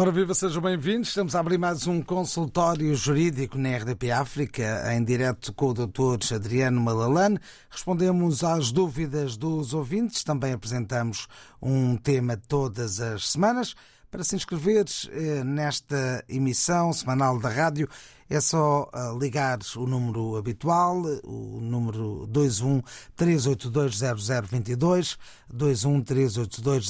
Ora, viva, sejam bem-vindos. Estamos a abrir mais um consultório jurídico na RDP África, em direto com o Dr. Adriano Malalane. Respondemos às dúvidas dos ouvintes, também apresentamos um tema todas as semanas. Para se inscrever eh, nesta emissão semanal da rádio, é só eh, ligar o número habitual, o número 21 382 0022, 21 382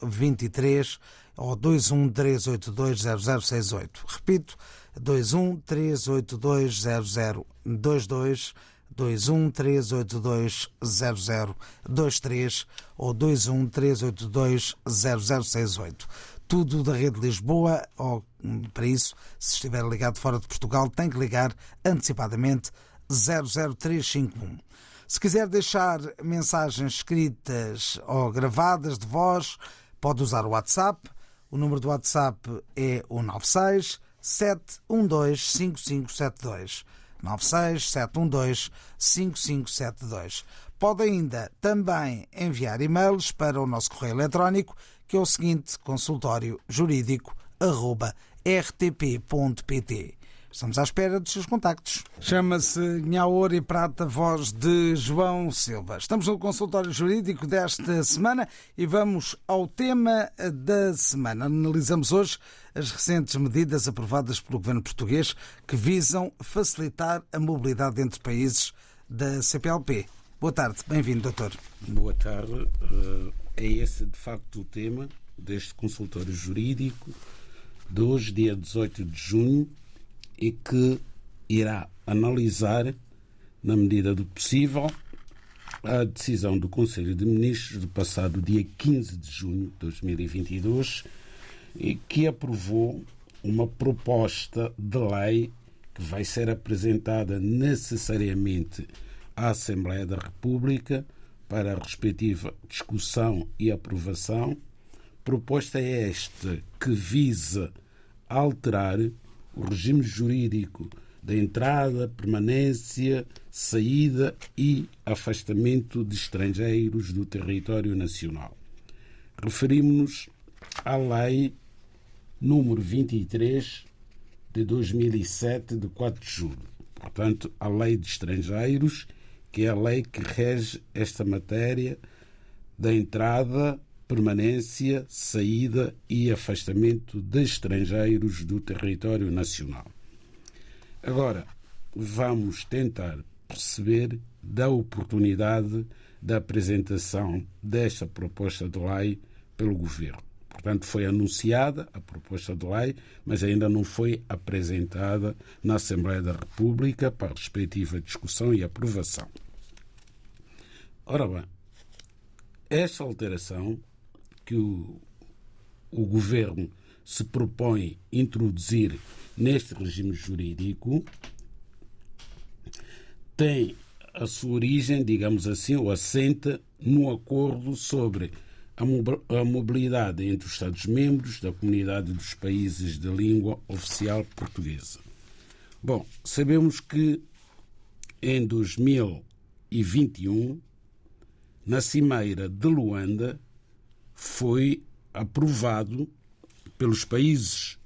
0023 ou 21 382 0068. Repito, 21 382 0022, 21 382 0023 ou 21 382 0068 tudo da Rede Lisboa, ou para isso, se estiver ligado fora de Portugal, tem que ligar antecipadamente 00351. Se quiser deixar mensagens escritas ou gravadas de voz, pode usar o WhatsApp. O número do WhatsApp é o 96 712 5572. 96 712 5572. Pode ainda também enviar e-mails para o nosso correio eletrónico que é o seguinte: consultório jurídico rtp.pt. Estamos à espera dos seus contactos. Chama-se Nhaor e Prata, voz de João Silva. Estamos no consultório jurídico desta semana e vamos ao tema da semana. Analisamos hoje as recentes medidas aprovadas pelo governo português que visam facilitar a mobilidade entre países da CPLP. Boa tarde, bem-vindo, doutor. Boa tarde. É esse, de facto, o tema deste consultório jurídico de hoje, dia 18 de junho, e que irá analisar, na medida do possível, a decisão do Conselho de Ministros do passado dia 15 de junho de 2022, e que aprovou uma proposta de lei que vai ser apresentada necessariamente à Assembleia da República para a respectiva discussão e aprovação. Proposta é esta que visa alterar o regime jurídico da entrada, permanência, saída e afastamento de estrangeiros do território nacional. Referimos-nos à Lei número 23 de 2007, de 4 de julho. Portanto, a Lei de Estrangeiros que é a lei que rege esta matéria da entrada, permanência, saída e afastamento de estrangeiros do território nacional. Agora, vamos tentar perceber da oportunidade da apresentação desta proposta de lei pelo Governo. Portanto, foi anunciada a proposta de lei, mas ainda não foi apresentada na Assembleia da República para a respectiva discussão e aprovação. Ora bem, esta alteração que o, o Governo se propõe introduzir neste regime jurídico tem a sua origem, digamos assim, ou assenta no acordo sobre a mobilidade entre os Estados-membros da Comunidade dos Países de Língua Oficial Portuguesa. Bom, sabemos que em 2021, na Cimeira de Luanda, foi aprovado pelos países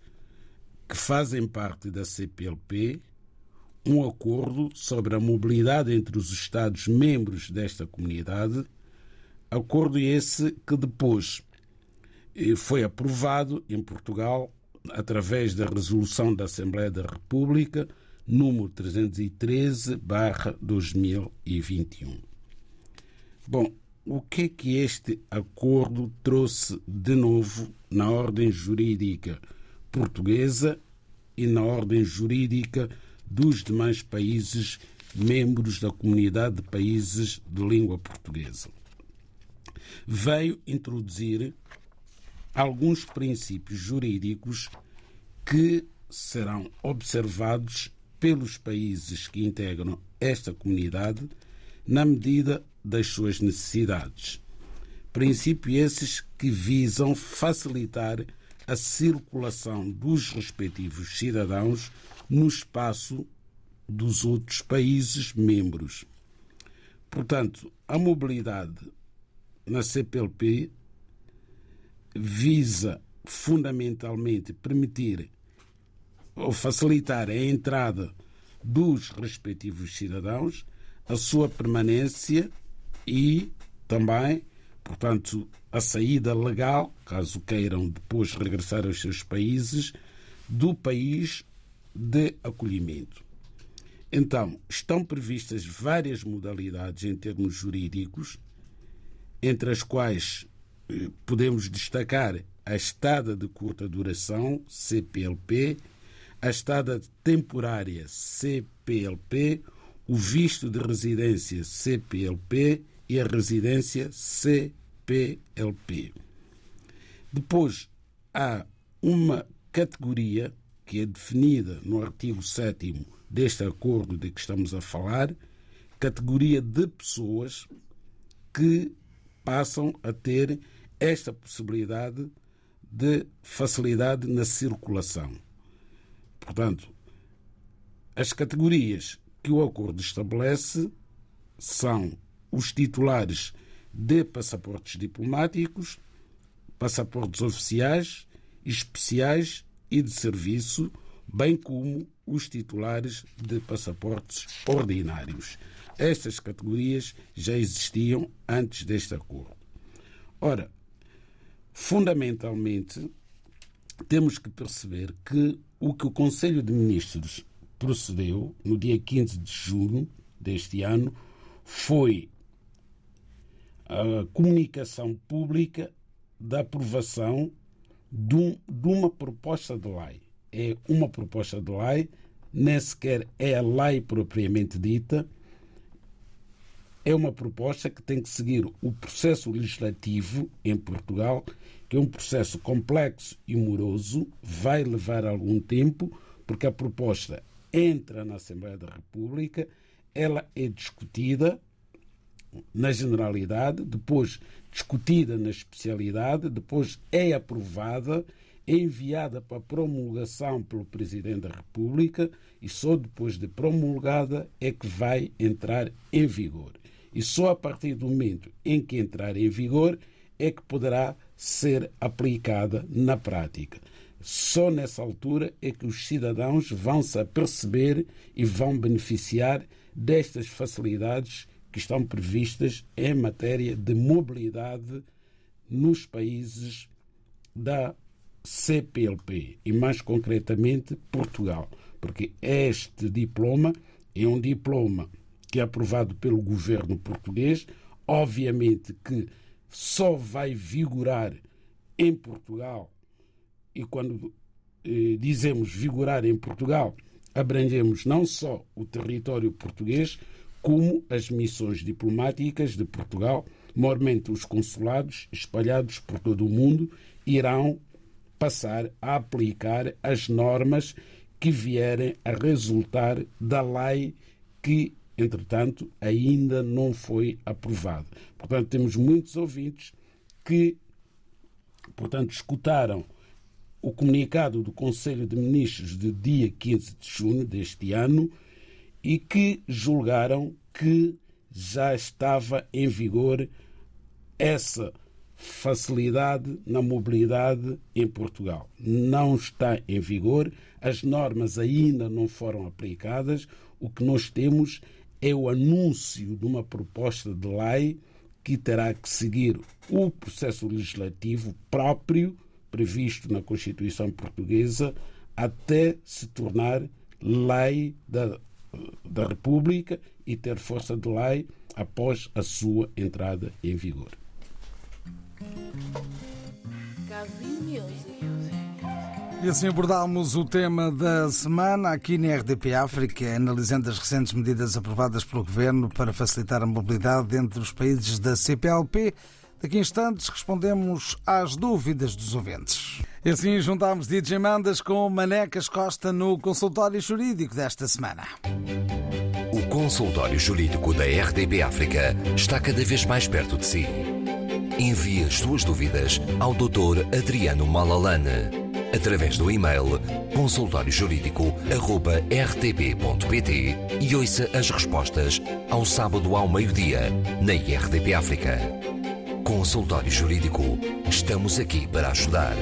que fazem parte da CPLP um acordo sobre a mobilidade entre os Estados-membros desta comunidade Acordo esse que depois eh, foi aprovado em Portugal através da resolução da Assembleia da República número 313/2021. Bom, o que é que este acordo trouxe de novo na ordem jurídica portuguesa e na ordem jurídica dos demais países membros da comunidade de países de língua portuguesa? veio introduzir alguns princípios jurídicos que serão observados pelos países que integram esta comunidade na medida das suas necessidades. Princípios esses que visam facilitar a circulação dos respectivos cidadãos no espaço dos outros países membros. Portanto, a mobilidade na CPLP visa fundamentalmente permitir ou facilitar a entrada dos respectivos cidadãos, a sua permanência e também, portanto, a saída legal, caso queiram depois regressar aos seus países, do país de acolhimento. Então, estão previstas várias modalidades em termos jurídicos, entre as quais eh, podemos destacar a estada de curta duração, CPLP, a estada temporária, CPLP, o visto de residência, CPLP, e a residência, CPLP. Depois, há uma categoria que é definida no artigo 7 deste acordo de que estamos a falar, categoria de pessoas que passam a ter esta possibilidade de facilidade na circulação. Portanto, as categorias que o acordo estabelece são os titulares de passaportes diplomáticos, passaportes oficiais, especiais e de serviço, bem como os titulares de passaportes ordinários. Estas categorias já existiam antes deste acordo. Ora, fundamentalmente, temos que perceber que o que o Conselho de Ministros procedeu no dia 15 de junho deste ano foi a comunicação pública da aprovação de, um, de, uma proposta de lei. É uma proposta de lei, nem sequer é a lei propriamente dita, é uma proposta que tem que seguir o processo legislativo em Portugal, que é um processo complexo e moroso, vai levar algum tempo, porque a proposta entra na Assembleia da República, ela é discutida na generalidade, depois discutida na especialidade, depois é aprovada, é enviada para promulgação pelo Presidente da República e só depois de promulgada é que vai entrar em vigor. E só a partir do momento em que entrar em vigor é que poderá ser aplicada na prática. Só nessa altura é que os cidadãos vão se aperceber e vão beneficiar destas facilidades que estão previstas em matéria de mobilidade nos países da CPLP e mais concretamente Portugal, porque este diploma é um diploma que é aprovado pelo governo português, obviamente que só vai vigorar em Portugal e quando eh, dizemos vigorar em Portugal, abrangemos não só o território português, como as missões diplomáticas de Portugal, maiormente os consulados espalhados por todo o mundo, irão passar a aplicar as normas que vierem a resultar da lei que, entretanto, ainda não foi aprovada. Portanto, temos muitos ouvintes que, portanto, escutaram o comunicado do Conselho de Ministros de dia 15 de junho deste ano e que julgaram que já estava em vigor essa facilidade na mobilidade em Portugal. Não está em vigor, as normas ainda não foram aplicadas. O que nós temos é o anúncio de uma proposta de lei que terá que seguir o processo legislativo próprio previsto na Constituição Portuguesa até se tornar lei da, da República e ter força de lei após a sua entrada em vigor. E assim abordámos o tema da semana aqui na RDP África, analisando as recentes medidas aprovadas pelo Governo para facilitar a mobilidade entre os países da CPLP. Daqui a instantes respondemos às dúvidas dos ouvintes. E assim juntámos DJ Mandas com Manecas Costa no consultório jurídico desta semana. O consultório jurídico da RDB África está cada vez mais perto de si. Envie as suas dúvidas ao Dr. Adriano Malalane através do e-mail consultóriojurídico.rtp.pt e ouça as respostas ao sábado ao meio-dia na IRTP África. Consultório Jurídico. Estamos aqui para ajudar.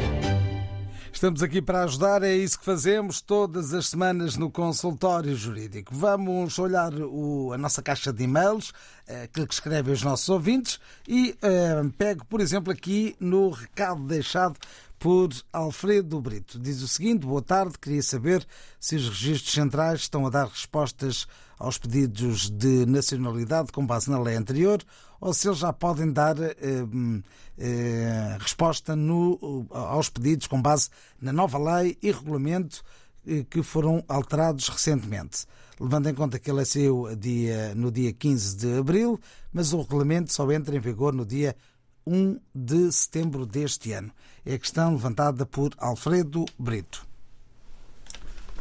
Estamos aqui para ajudar, é isso que fazemos todas as semanas no consultório jurídico. Vamos olhar o, a nossa caixa de e-mails, eh, aquilo que escrevem os nossos ouvintes, e eh, pego, por exemplo, aqui no recado deixado por Alfredo Brito. Diz o seguinte: Boa tarde, queria saber se os registros centrais estão a dar respostas aos pedidos de nacionalidade com base na lei anterior ou se eles já podem dar eh, eh, resposta no, aos pedidos com base na nova lei e regulamento eh, que foram alterados recentemente. Levando em conta que ele saiu dia, no dia 15 de abril, mas o regulamento só entra em vigor no dia 1 de setembro deste ano. É a questão levantada por Alfredo Brito.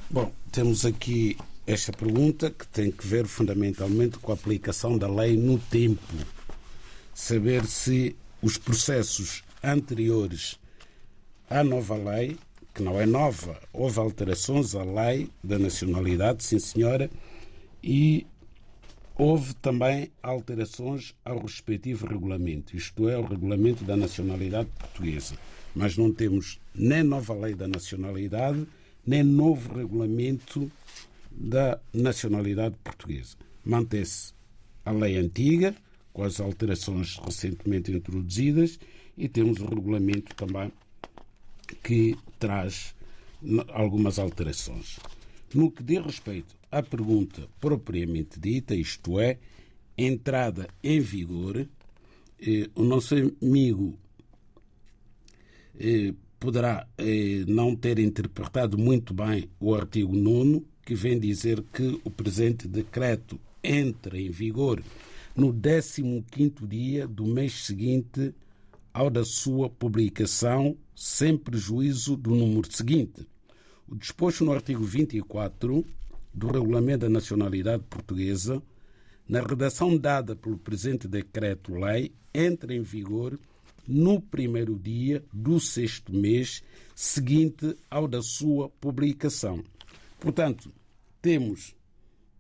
Bom, temos aqui esta pergunta que tem que ver fundamentalmente com a aplicação da lei no tempo. Saber se os processos anteriores à nova lei, que não é nova, houve alterações à lei da nacionalidade, sim senhora, e houve também alterações ao respectivo regulamento, isto é, o regulamento da nacionalidade portuguesa. Mas não temos nem nova lei da nacionalidade, nem novo regulamento da nacionalidade portuguesa. Mantém-se a lei antiga, com as alterações recentemente introduzidas, e temos o regulamento também que traz algumas alterações. No que diz respeito à pergunta propriamente dita, isto é, entrada em vigor, eh, o nosso amigo eh, poderá eh, não ter interpretado muito bem o artigo 9 que vem dizer que o presente decreto entra em vigor no 15º dia do mês seguinte ao da sua publicação, sem prejuízo do número seguinte. O disposto no artigo 24 do Regulamento da Nacionalidade Portuguesa, na redação dada pelo presente decreto-lei, entra em vigor no primeiro dia do sexto mês seguinte ao da sua publicação. Portanto, temos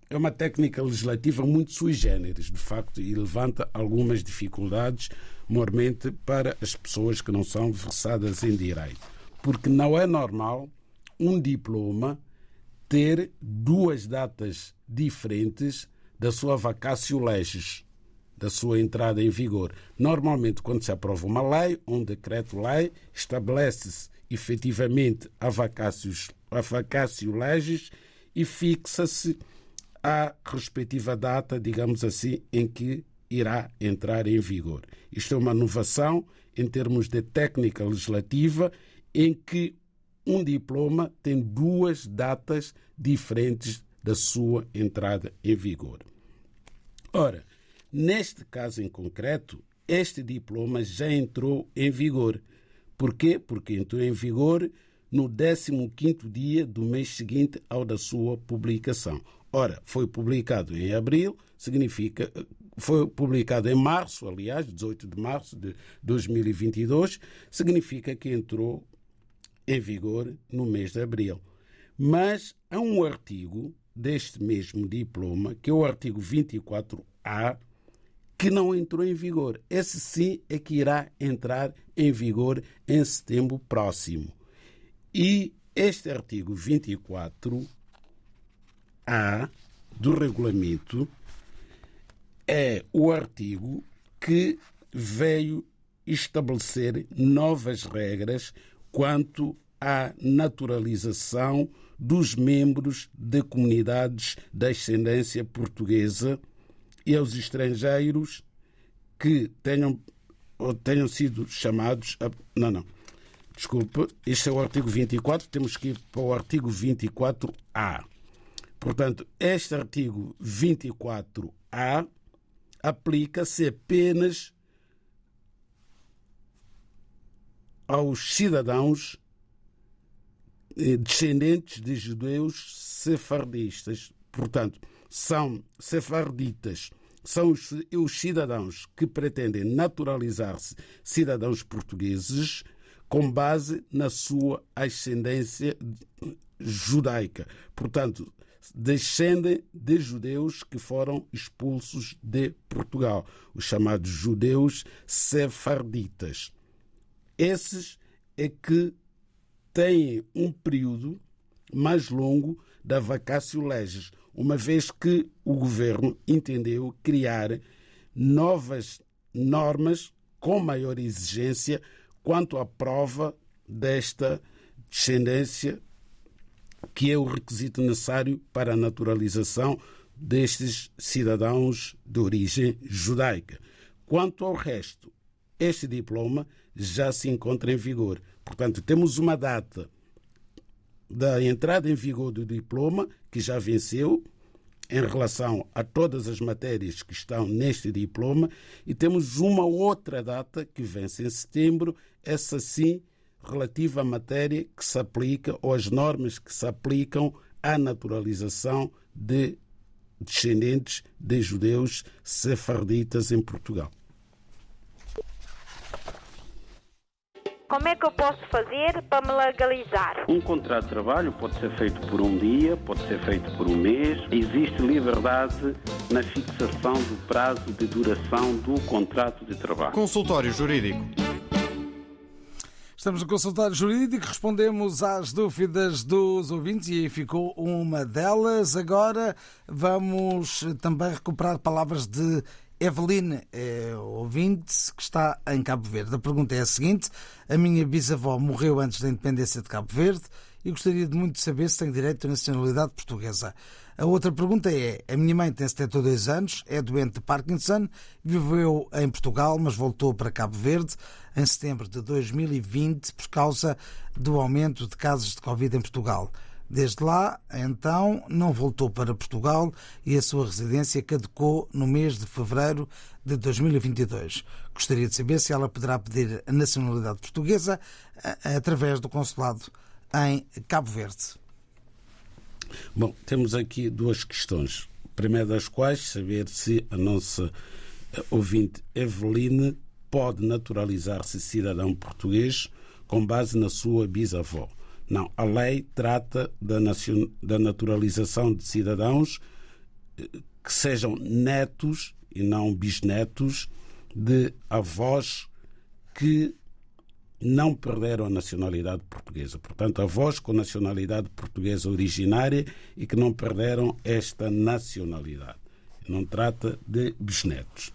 é uma técnica legislativa muito sui generis, de facto, e levanta algumas dificuldades, mormente para as pessoas que não são versadas em direito. Porque não é normal um diploma ter duas datas diferentes da sua vacatio legis, da sua entrada em vigor. Normalmente, quando se aprova uma lei, um decreto-lei, estabelece-se efetivamente a vacatio legis e fixa-se a respectiva data, digamos assim, em que irá entrar em vigor. Isto é uma inovação em termos de técnica legislativa em que um diploma tem duas datas diferentes da sua entrada em vigor. Ora, neste caso em concreto, este diploma já entrou em vigor. Por quê? Porque entrou em vigor no 15º dia do mês seguinte ao da sua publicação. Ora, foi publicado em abril, significa foi publicado em março, aliás, 18 de março de 2022, significa que entrou em vigor no mês de abril. Mas há um artigo deste mesmo diploma, que é o artigo 24A, que não entrou em vigor. Esse sim é que irá entrar em vigor em setembro próximo. E este artigo 24A do regulamento é o artigo que veio estabelecer novas regras quanto à naturalização dos membros de comunidades de ascendência portuguesa e aos estrangeiros que tenham, ou tenham sido chamados. A, não, não. Desculpe, este é o artigo 24, temos que ir para o artigo 24A. Portanto, este artigo 24A aplica-se apenas aos cidadãos eh, descendentes de judeus sefardistas. Portanto, são sefarditas, são os, os cidadãos que pretendem naturalizar-se cidadãos portugueses com base na sua ascendência judaica. Portanto, descendem de judeus que foram expulsos de Portugal, os chamados judeus sefarditas. Esses é que têm um período mais longo da vacácio legis, uma vez que o governo entendeu criar novas normas com maior exigência quanto à prova desta descendência, que é o requisito necessário para a naturalização destes cidadãos de origem judaica. Quanto ao resto, este diploma já se encontra em vigor. Portanto, temos uma data da entrada em vigor do diploma, que já venceu, em relação a todas as matérias que estão neste diploma, e temos uma outra data que vence em setembro, essa sim relativa à matéria que se aplica, ou às normas que se aplicam à naturalização de descendentes de judeus sefarditas em Portugal. Como é que eu posso fazer para me legalizar? Um contrato de trabalho pode ser feito por um dia, pode ser feito por um mês. Existe liberdade na fixação do prazo de duração do contrato de trabalho. Consultório Jurídico. Estamos no consultório jurídico, respondemos às dúvidas dos ouvintes e aí ficou uma delas. Agora vamos também recuperar palavras de Eveline, é ouvinte que está em Cabo Verde. A pergunta é a seguinte: A minha bisavó morreu antes da independência de Cabo Verde e gostaria de muito saber se tem direito à nacionalidade portuguesa. A outra pergunta é: A minha mãe tem 72 anos, é doente de Parkinson, viveu em Portugal, mas voltou para Cabo Verde em setembro de 2020 por causa do aumento de casos de Covid em Portugal. Desde lá, então, não voltou para Portugal e a sua residência caducou no mês de fevereiro de 2022. Gostaria de saber se ela poderá pedir a nacionalidade portuguesa através do consulado em Cabo Verde. Bom, temos aqui duas questões. Primeira das quais, saber se a nossa ouvinte Eveline pode naturalizar-se cidadão português com base na sua bisavó. Não, a lei trata da naturalização de cidadãos eh, que sejam netos e não bisnetos de avós que não perderam a nacionalidade portuguesa. Portanto, avós com nacionalidade portuguesa originária e que não perderam esta nacionalidade. Não trata de bisnetos.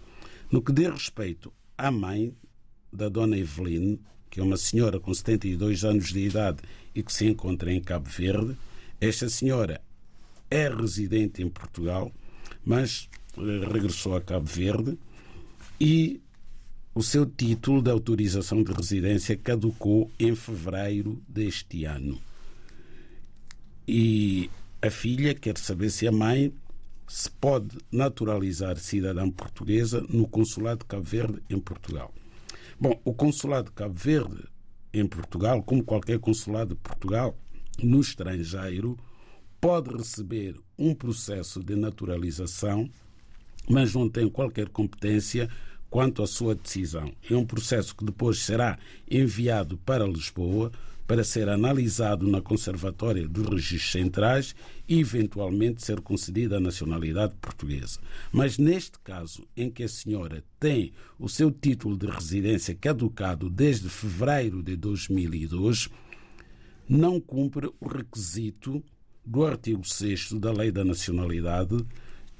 No que diz respeito à mãe da dona Eveline, que é uma senhora com 72 anos de idade e que se encontra em Cabo Verde. Esta senhora é residente em Portugal, mas eh, regressou a Cabo Verde e o seu título de autorização de residência caducou em fevereiro deste ano. E a filha quer saber se a mãe se pode naturalizar cidadã portuguesa no Consulado de Cabo Verde em Portugal. Bom, o Consulado de Cabo Verde em Portugal, como qualquer consulado de Portugal no estrangeiro, pode receber um processo de naturalização, mas não tem qualquer competência quanto à sua decisão. É um processo que depois será enviado para Lisboa para ser analisado na Conservatória dos Registros Centrais e, eventualmente, ser concedida a nacionalidade portuguesa. Mas neste caso, em que a senhora tem o seu título de residência caducado desde fevereiro de 2002, não cumpre o requisito do artigo 6 da Lei da Nacionalidade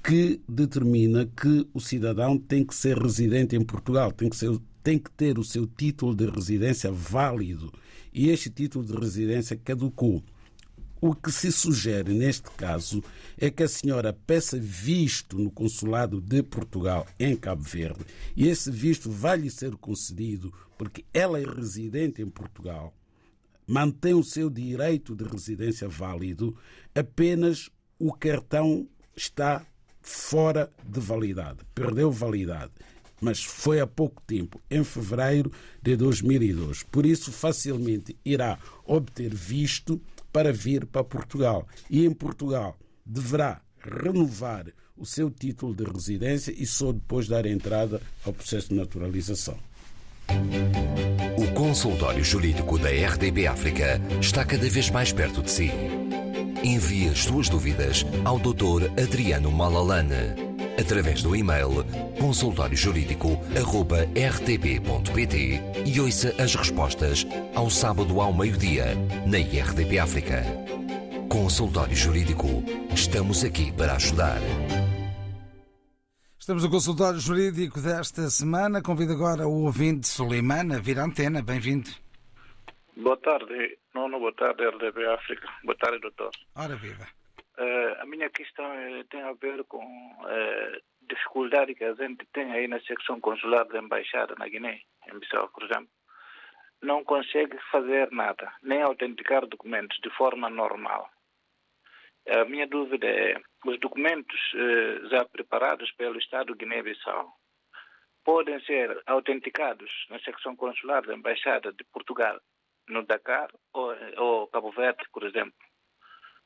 que determina que o cidadão tem que ser residente em Portugal, tem que, ser, tem que ter o seu título de residência válido e este título de residência caducou. O que se sugere neste caso é que a senhora peça visto no consulado de Portugal em Cabo Verde e esse visto vai lhe ser concedido porque ela é residente em Portugal, mantém o seu direito de residência válido, apenas o cartão está fora de validade, perdeu validade mas foi há pouco tempo, em fevereiro de 2002. Por isso, facilmente irá obter visto para vir para Portugal. E em Portugal deverá renovar o seu título de residência e só depois dar entrada ao processo de naturalização. O consultório jurídico da RDB África está cada vez mais perto de si. Envie as suas dúvidas ao Dr. Adriano Malalane através do e-mail consultóriojurídico.rtp.pt e ouça as respostas ao sábado ao meio-dia na RDP África. Consultório Jurídico. Estamos aqui para ajudar. Estamos no consultório jurídico desta semana. Convido agora o ouvinte Suleiman a vir à antena. Bem-vindo. Boa tarde, Nono. Boa tarde, RDB África. Boa tarde, doutor. Ora, viva. Uh, a minha questão é, tem a ver com uh, dificuldade que a gente tem aí na secção consular da embaixada na Guiné, em Bissau, por exemplo. Não consegue fazer nada, nem autenticar documentos de forma normal. A minha dúvida é, os documentos uh, já preparados pelo Estado Guiné-Bissau podem ser autenticados na secção consular da embaixada de Portugal, no Dakar ou, ou Cabo Verde, por exemplo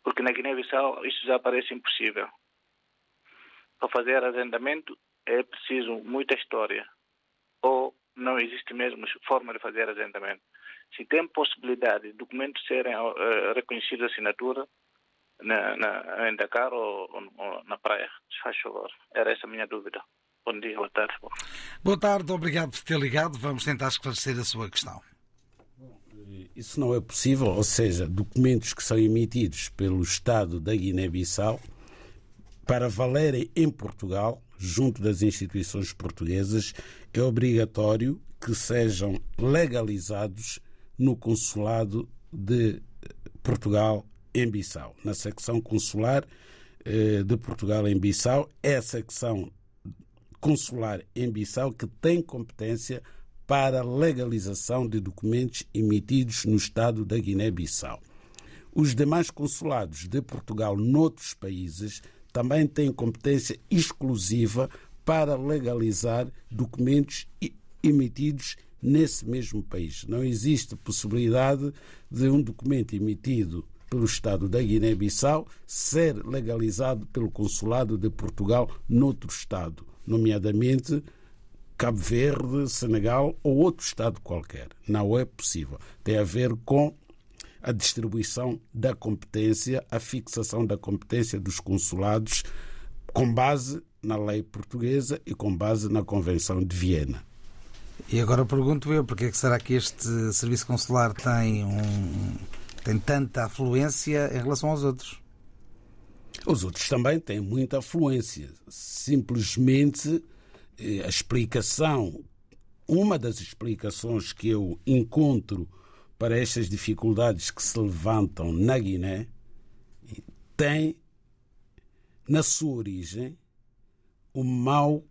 porque na Guiné-Bissau isso já parece impossível. Para fazer arrendamento é preciso muita história, ou não existe mesmo forma de fazer arrendamento. Se tem possibilidade de documentos serem uh, reconhecidos assinatura na, na, em Dakar ou, ou, na praia, se faz favor. Era essa a minha dúvida. Bom dia, boa tarde. Boa tarde, obrigado por ter ligado. Vamos tentar esclarecer a sua questão. Isso não é possível, ou seja, documentos que são emitidos pelo Estado da Guiné-Bissau para valerem em Portugal, junto das instituições portuguesas, é obrigatório que sejam legalizados no consulado de Portugal em Bissau, na secção consular eh, de Portugal em Bissau, é a secção consular em Bissau que tem competência para legalização de documentos emitidos no Estado da Guiné-Bissau. Os demais consulados de Portugal noutros países também têm competência exclusiva para legalizar documentos emitidos nesse mesmo país. Não existe possibilidade de um documento emitido pelo Estado da Guiné-Bissau ser legalizado pelo Consulado de Portugal noutro Estado, nomeadamente Cabo Verde, Senegal ou outro Estado qualquer. Não é possível. Tem a ver com a distribuição da competência, a fixação da competência dos consulados com base na lei portuguesa e com base na Convenção de Viena. E agora pergunto eu, porque é que será que este serviço consular tem, um, tem tanta afluência em relação aos outros? Os outros também têm muita afluência. Simplesmente a explicação, uma das explicações que eu encontro para estas dificuldades que se levantam na Guiné tem na sua origem o mau,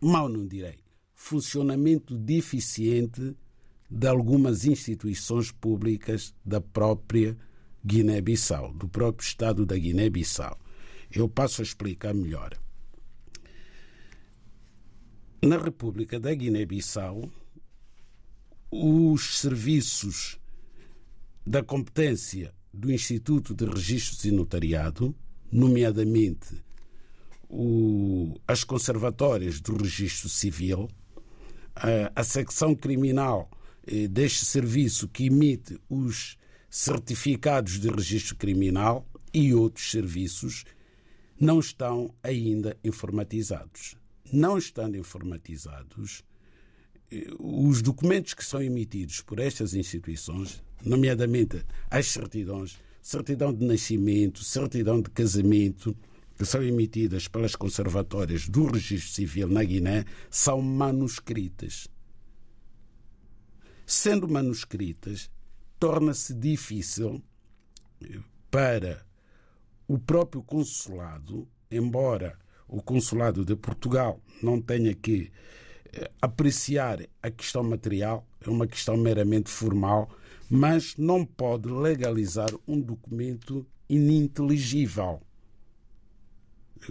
mau não direi, funcionamento deficiente de algumas instituições públicas da própria Guiné-Bissau, do próprio Estado da Guiné-Bissau. Eu passo a explicar melhor. Na República da Guiné-Bissau, os serviços da competência do Instituto de Registros e Notariado, nomeadamente o, as conservatórias do Registro Civil, a, a secção criminal eh, deste serviço que emite os certificados de registro criminal e outros serviços, não estão ainda informatizados não estando informatizados, eh, os documentos que são emitidos por estas instituições, nomeadamente as certidões, certidão de nascimento, certidão de casamento, que são emitidas pelas conservatórias do registro civil na Guiné, são manuscritas. Sendo manuscritas, torna-se difícil eh, para o próprio consulado, embora o Consulado de Portugal não tenha que eh, apreciar a questão material, é uma questão meramente formal, mas não pode legalizar um documento ininteligível.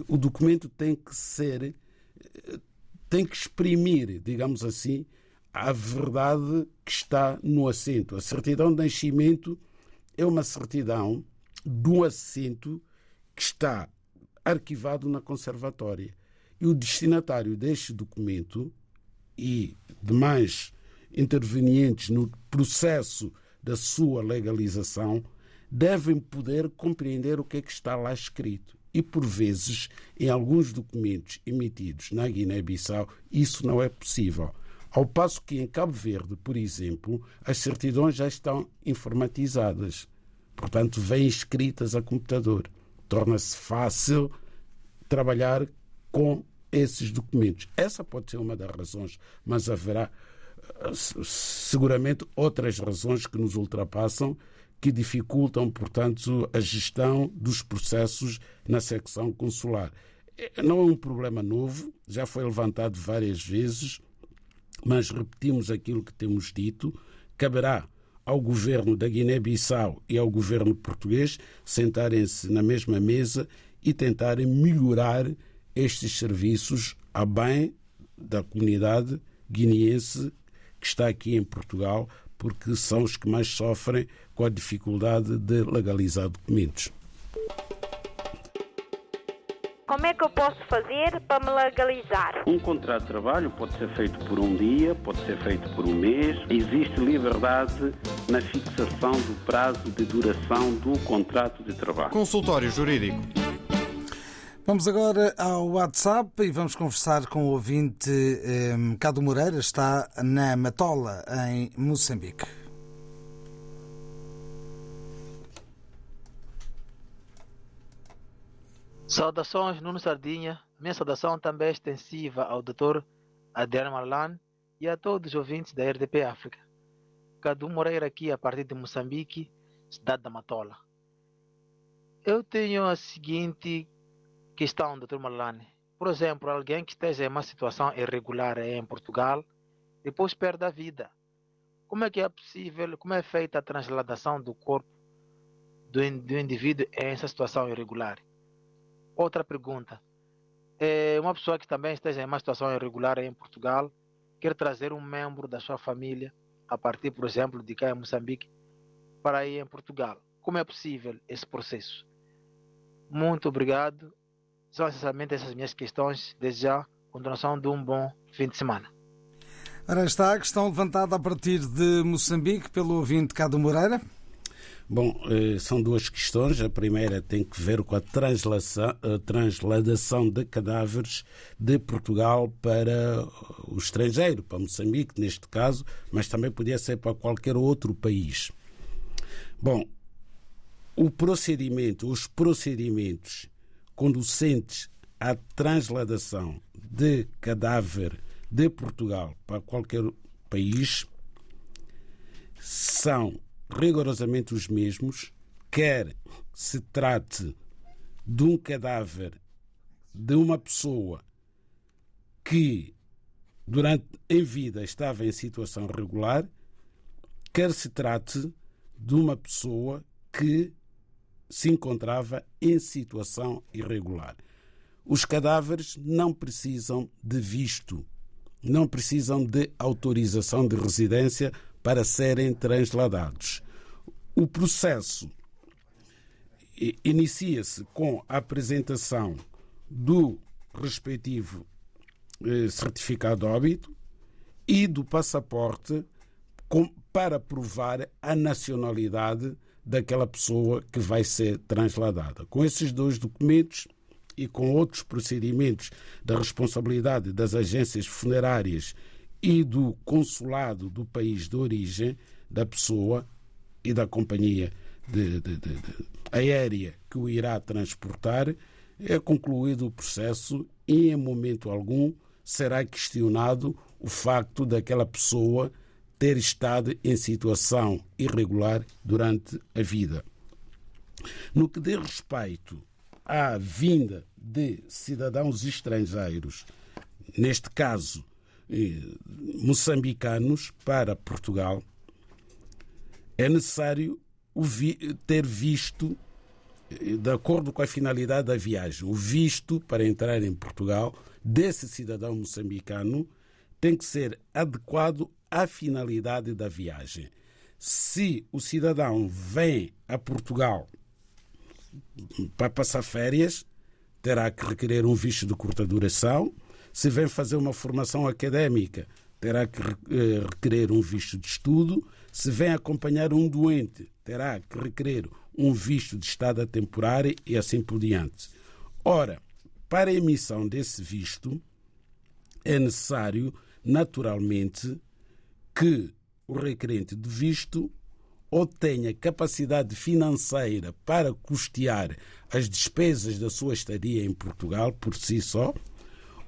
O documento tem que ser, eh, tem que exprimir, digamos assim, a verdade que está no assento. A certidão de nascimento é uma certidão do assento que está arquivado na conservatória. E o destinatário deste documento e demais intervenientes no processo da sua legalização devem poder compreender o que é que está lá escrito. E, por vezes, em alguns documentos emitidos na Guiné-Bissau, isso não é possível. Ao passo que em Cabo Verde, por exemplo, as certidões já estão informatizadas. Portanto, vêm escritas a computador. Torna-se fácil trabalhar com esses documentos. Essa pode ser uma das razões, mas haverá eh, seguramente outras razões que nos ultrapassam que dificultam, portanto, a gestão dos processos na secção consular. Eh, não é um problema novo, já foi levantado várias vezes, mas repetimos aquilo que temos dito. Caberá ao governo da Guiné-Bissau e ao governo português sentarem-se na mesma mesa e tentarem melhorar estes serviços a bem da comunidade guineense que está aqui em Portugal, porque são os que mais sofrem com a dificuldade de legalizar documentos. Como é que eu posso fazer para me legalizar? Um contrato de trabalho pode ser feito por um dia, pode ser feito por um mês. Existe liberdade na fixação do prazo de duração do contrato de trabalho. Consultório Jurídico. Vamos agora ao WhatsApp e vamos conversar com o ouvinte um, Cado Moreira, está na Matola, em Moçambique. Saudações, Nuno Sardinha. Minha saudação também é extensiva ao Dr. Adriano Marlan e a todos os ouvintes da RDP África. Cadu Moreira aqui a partir de Moçambique, cidade da Matola. Eu tenho a seguinte questão, Dr. Marlane. Por exemplo, alguém que esteja em uma situação irregular em Portugal, depois perde a vida. Como é que é possível, como é feita a transladação do corpo do, do indivíduo em essa situação irregular? Outra pergunta. É uma pessoa que também esteja em uma situação irregular em Portugal, quer trazer um membro da sua família, a partir, por exemplo, de cá em Moçambique, para ir em Portugal. Como é possível esse processo? Muito obrigado. São essencialmente essas minhas questões. Desde já, continuação de um bom fim de semana. Ora está a questão levantada a partir de Moçambique pelo ouvinte Cado Moreira. Bom, são duas questões. A primeira tem que ver com a transladação de cadáveres de Portugal para o estrangeiro, para Moçambique, neste caso, mas também podia ser para qualquer outro país. Bom, o procedimento, os procedimentos conducentes à transladação de cadáver de Portugal para qualquer país são rigorosamente os mesmos, quer se trate de um cadáver de uma pessoa que durante em vida estava em situação regular, quer se trate de uma pessoa que se encontrava em situação irregular. Os cadáveres não precisam de visto, não precisam de autorização de residência para serem transladados. O processo inicia-se com a apresentação do respectivo certificado de óbito e do passaporte para provar a nacionalidade daquela pessoa que vai ser transladada. Com esses dois documentos e com outros procedimentos da responsabilidade das agências funerárias e do consulado do país de origem da pessoa e da companhia de, de, de, aérea que o irá transportar, é concluído o processo e, em momento algum, será questionado o facto daquela pessoa ter estado em situação irregular durante a vida. No que diz respeito à vinda de cidadãos estrangeiros, neste caso moçambicanos, para Portugal, é necessário ter visto, eh, de acordo com a finalidade da viagem, o visto para entrar em Portugal desse cidadão moçambicano tem que ser adequado a finalidade da viagem. Se o cidadão vem a Portugal para passar férias, terá que requerer um visto de curta duração. Se vem fazer uma formação académica, terá que eh, requerer um visto de estudo. Se vem acompanhar um doente, terá que requerer um visto de estada temporária e assim por diante. Ora, para a emissão desse visto, é necessário, naturalmente, que o requerente de visto ou tenha capacidade financeira para custear as despesas da sua estadia em Portugal por si só,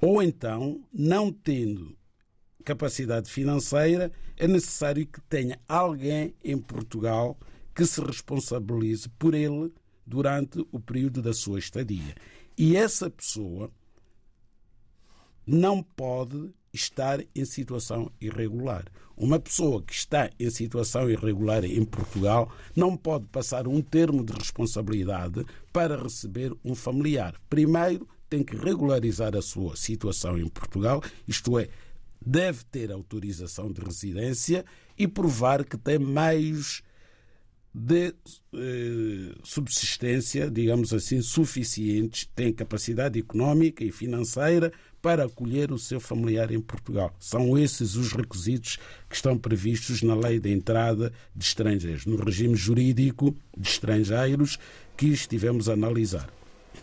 ou então, não tendo capacidade financeira, é necessário que tenha alguém em Portugal que se responsabilize por ele durante o período da sua estadia. E essa pessoa não pode estar em situação irregular. Uma pessoa que está em situação irregular em Portugal não pode passar um termo de responsabilidade para receber um familiar. Primeiro, tem que regularizar a sua situação em Portugal, isto é, deve ter autorização de residência e provar que tem meios de eh, subsistência, digamos assim, suficientes, tem capacidade económica e financeira para acolher o seu familiar em Portugal. São esses os requisitos que estão previstos na lei de entrada de estrangeiros, no regime jurídico de estrangeiros que estivemos a analisar.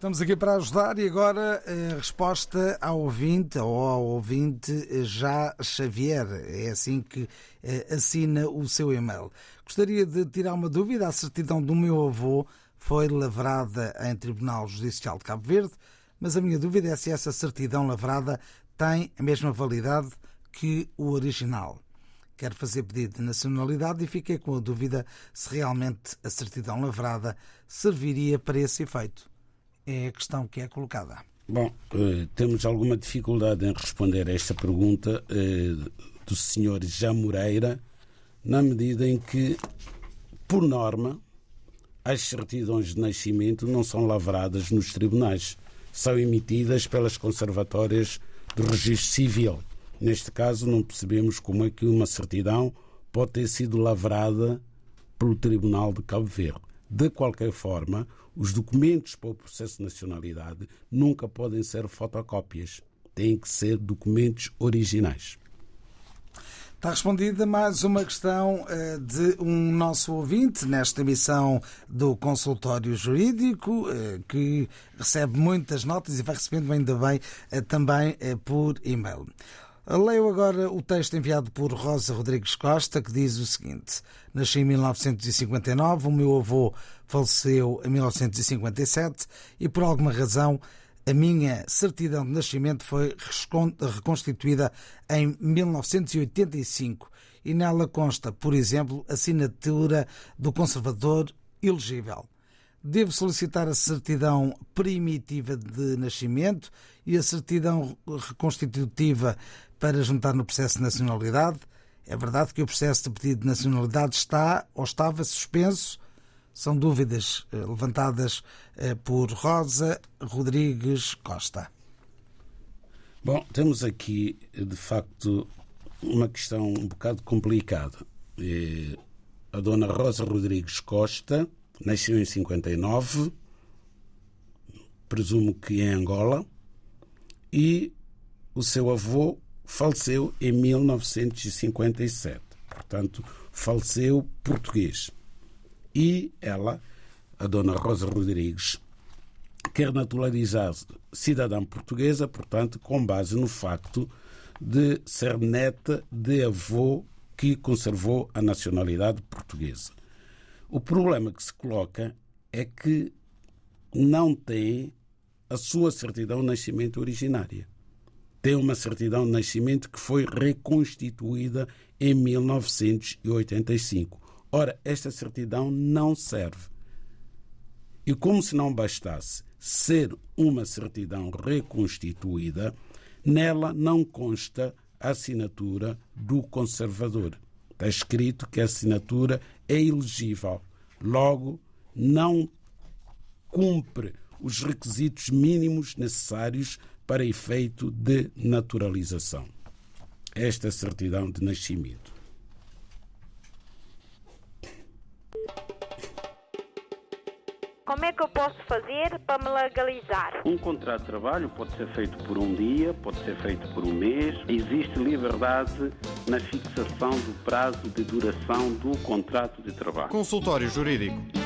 Estamos aqui para ajudar e agora a resposta ao ouvinte ou ao ouvinte já Xavier. É assim que eh, assina o seu e-mail. Gostaria de tirar uma dúvida. A certidão do meu avô foi lavrada em Tribunal Judicial de Cabo Verde, mas a minha dúvida é se essa certidão lavrada tem a mesma validade que o original. Quero fazer pedido de nacionalidade e fiquei com a dúvida se realmente a certidão lavrada serviria para esse efeito. É a questão que é colocada. Bom, eh, temos alguma dificuldade em responder a esta pergunta eh, do Sr. Já Moreira, na medida em que, por norma, as certidões de nascimento não são lavradas nos tribunais, são emitidas pelas conservatórias do registro civil. Neste caso, não percebemos como é que uma certidão pode ter sido lavrada pelo Tribunal de Cabo Verde. De qualquer forma, os documentos para o processo de nacionalidade nunca podem ser fotocópias. Têm que ser documentos originais. Está respondida mais uma questão eh, de um nosso ouvinte nesta emissão do consultório jurídico, eh, que recebe muitas notas e vai recebendo ainda bem eh, também por e-mail. Leio agora o texto enviado por Rosa Rodrigues Costa, que diz o seguinte: Nasci em 1959, o meu avô faleceu em 1957 e, por alguma razão, a minha certidão de nascimento foi reconstituída em 1985 e nela consta, por exemplo, assinatura do conservador elegível. Devo solicitar a certidão primitiva de nascimento e a certidão reconstitutiva para juntar no processo de nacionalidade. É verdade que o processo de pedido de nacionalidade está ou estava suspenso são dúvidas eh, levantadas eh, por Rosa Rodrigues Costa. Bom, temos aqui, de facto, uma questão um bocado complicada. A dona Rosa Rodrigues Costa nasceu em 59, presumo que em Angola, e o seu avô faleceu em 1957. Portanto, faleceu português. E ela, a dona Rosa Rodrigues, quer naturalizar-se cidadã portuguesa, portanto, com base no facto de ser neta de avô que conservou a nacionalidade portuguesa. O problema que se coloca é que não tem a sua certidão de nascimento originária. Tem uma certidão de nascimento que foi reconstituída em 1985. Ora, esta certidão não serve. E como se não bastasse ser uma certidão reconstituída, nela não consta a assinatura do conservador. Está escrito que a assinatura é elegível, logo não cumpre os requisitos mínimos necessários para efeito de naturalização. Esta é a certidão de nascimento. Como é que eu posso fazer para me legalizar? Um contrato de trabalho pode ser feito por um dia, pode ser feito por um mês. Existe liberdade na fixação do prazo de duração do contrato de trabalho. Consultório Jurídico.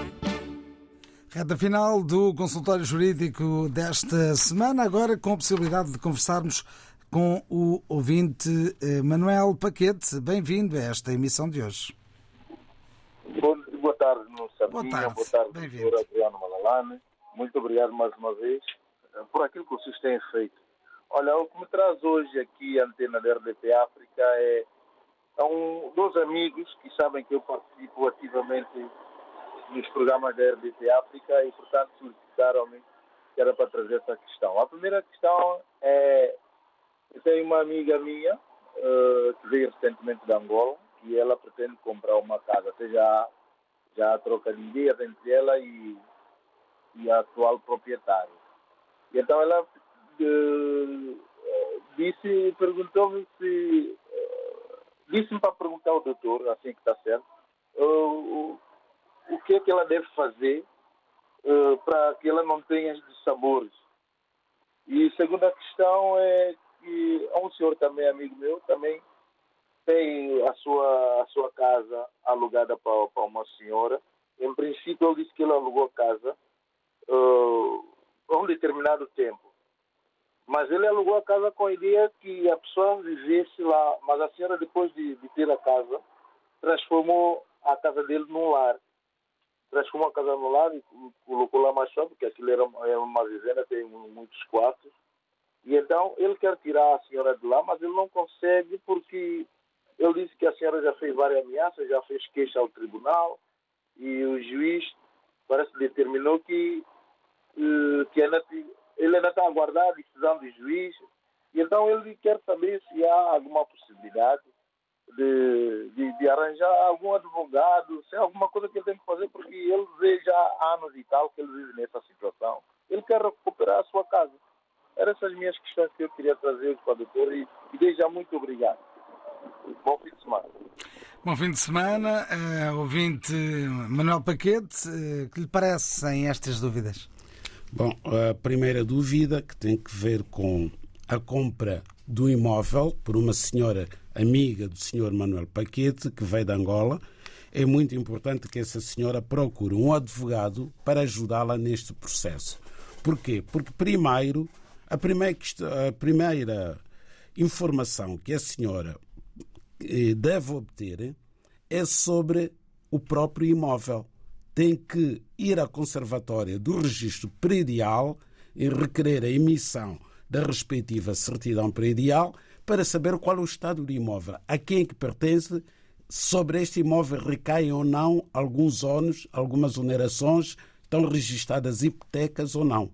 Reta final do consultório jurídico desta semana, agora com a possibilidade de conversarmos com o ouvinte eh, Manuel Paquete. Bem-vindo a esta emissão de hoje. Bom, boa tarde, Sardinha. Boa tarde. Boa tarde, Bem-vindo. doutor Adriano Malalane. Muito obrigado mais uma vez eh, por aquilo que vocês têm feito. Olha, o que me traz hoje aqui a antena da RDP África é, é um, dois amigos que sabem que eu participo ativamente nos programas da RDP África e, portanto, solicitaram-me que era para trazer essa questão. A primeira questão é: eu tenho uma amiga minha eh, que veio recentemente de Angola e ela pretende comprar uma casa, até já, já há troca de ideias entre ela e, e a atual proprietária. E então ela eh, disse, perguntou-me se. eh, Disse-me para perguntar ao doutor, assim que está certo, o, o que é que ela deve fazer eh, para que ela não tenha sabores. E segunda questão é que há um senhor também, amigo meu, também tem a sua, a sua casa alugada para, para uma senhora. Em princípio, ele disse que ele alugou a casa uh, por um determinado tempo. Mas ele alugou a casa com a ideia que a pessoa vivesse lá. Mas a senhora, depois de, de ter a casa, transformou a casa dele num lar. Transformou a casa num lar e colocou lá mais só, porque aquilo era, era uma vivenda, tem muitos quartos. E então ele quer tirar a senhora de lá, mas ele não consegue porque ele disse que a senhora já fez várias ameaças, já fez queixa ao tribunal e o juiz parece determinou que, eh, que ainda, ele ainda está a aguardar a decisão do juiz. E então ele quer saber se há alguma possibilidade de, de, de arranjar algum advogado, se há alguma coisa que ele tem que fazer, porque ele vê já há anos e tal que ele vive nessa situação. Ele quer recuperar a sua casa. Eram essas minhas questões que eu queria trazer para o doutor e, e desde já muito obrigado. Bom fim de semana. Bom fim de semana, eh, ouvinte Manuel Paquete, eh, que lhe parecem estas dúvidas? Bom, a primeira dúvida que tem que ver com a compra do imóvel por uma senhora amiga do senhor Manuel Paquete, que veio de Angola. É muito importante que essa senhora procure um advogado para ajudá-la neste processo. Porquê? Porque primeiro, a primeira, a primeira informação que a senhora eh, deve obter é sobre o próprio imóvel. Tem que ir à conservatória do registro predial e requerer a emissão da respectiva certidão predial para saber qual é o estado do imóvel, a quem é que pertence, sobre este imóvel recaem ou não alguns ônus, algumas onerações, estão registradas hipotecas ou não.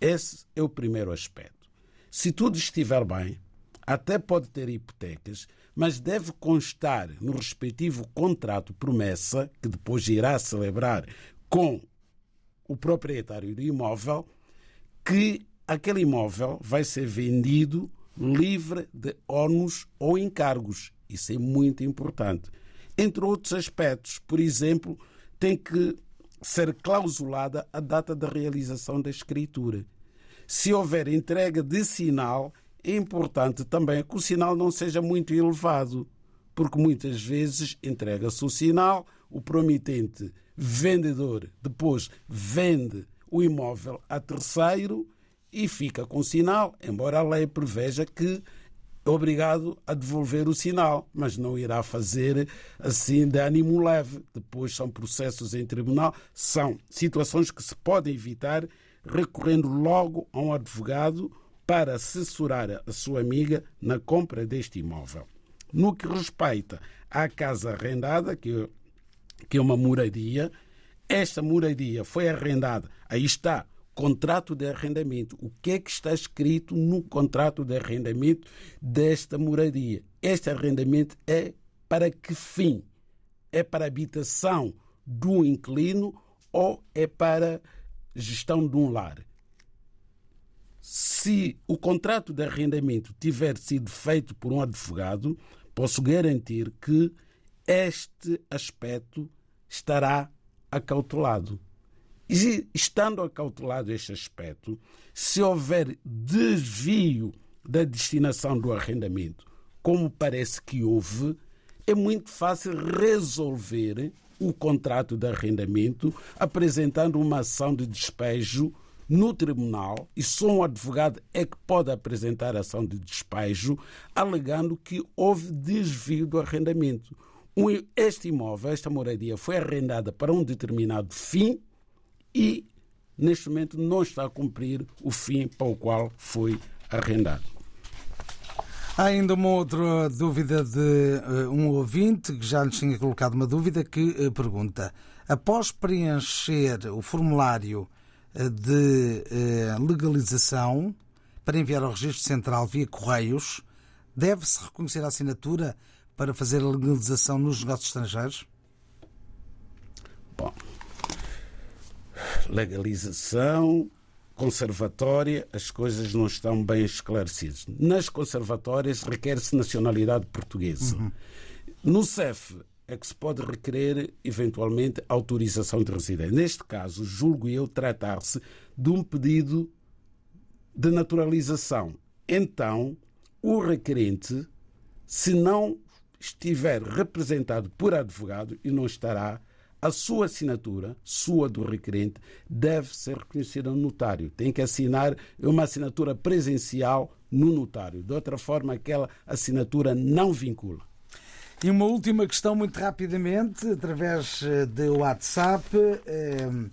Esse é o primeiro aspecto. Se tudo estiver bem, até pode ter hipotecas, mas deve constar no respectivo contrato promessa, que depois irá celebrar com o proprietário do imóvel, que aquele imóvel vai ser vendido livre de ônus ou encargos. Isso é muito importante. Entre outros aspectos, por exemplo, tem que ser clausulada a data da realização da escritura. Se houver entrega de sinal, é importante também que o sinal não seja muito elevado, porque muitas vezes entrega-se o sinal, o promitente vendedor depois vende o imóvel a terceiro e fica com o sinal, embora a lei preveja que é obrigado a devolver o sinal, mas não irá fazer assim de ânimo leve. Depois são processos em tribunal, são situações que se podem evitar recorrendo logo a um advogado para assessorar a sua amiga na compra deste imóvel. No que respeita à casa arrendada, que, que é uma moradia, esta moradia foi arrendada, aí está contrato de arrendamento. O que é que está escrito no contrato de arrendamento desta moradia? Este arrendamento é para que fim? É para habitação do inquilino ou é para gestão de um lar? Se o contrato de arrendamento tiver sido feito por um advogado, posso garantir que este aspecto estará acautelado. E estando acautelado este aspecto, se houver desvio da destinação do arrendamento, como parece que houve, é muito fácil resolver o contrato de arrendamento apresentando uma ação de despejo no tribunal e só um advogado é que pode apresentar ação de despejo alegando que houve desvio do arrendamento. Este imóvel, esta moradia, foi arrendada para um determinado fim e, neste momento, não está a cumprir o fim para o qual foi arrendado. Há ainda uma outra dúvida de uh, um ouvinte que já nos tinha colocado uma dúvida que uh, pergunta: após preencher o formulário de eh, legalização para enviar ao Registro Central via Correios, deve-se reconhecer a assinatura para fazer a legalização nos negócios estrangeiros? Bom, legalização, conservatória, as coisas não estão bem esclarecidas. Nas conservatórias requer-se nacionalidade portuguesa. Uhum. No CEF é que se pode requerer, eventualmente, autorização de residência. Neste caso, julgo eu tratar-se de um pedido de naturalização. Então, o requerente, se não estiver representado por advogado e não estará, a sua assinatura, sua do requerente, deve ser reconhecida no notário. Tem que assinar uma assinatura presencial no notário. De outra forma, aquela assinatura não vincula. E uma última questão, muito rapidamente, através eh, de WhatsApp. Ehm,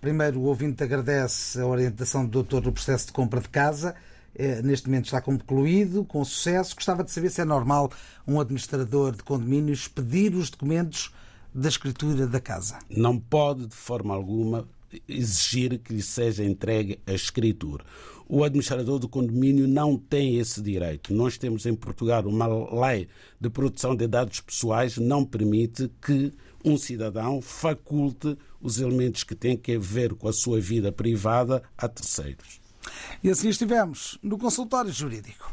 primeiro, o ouvinte agradece a orientação do doutor no processo de compra de casa. Eh, neste momento está concluído, com sucesso. Gostava de saber se é normal um administrador de condomínios pedir os documentos da escritura da casa. Não pode, de forma alguma, exigir que lhe seja entregue a escritura. O administrador do condomínio não tem esse direito. Nós temos em Portugal uma lei de proteção de dados pessoais não permite que um cidadão faculte os elementos que têm a ver com a sua vida privada a terceiros. E assim estivemos no consultório jurídico.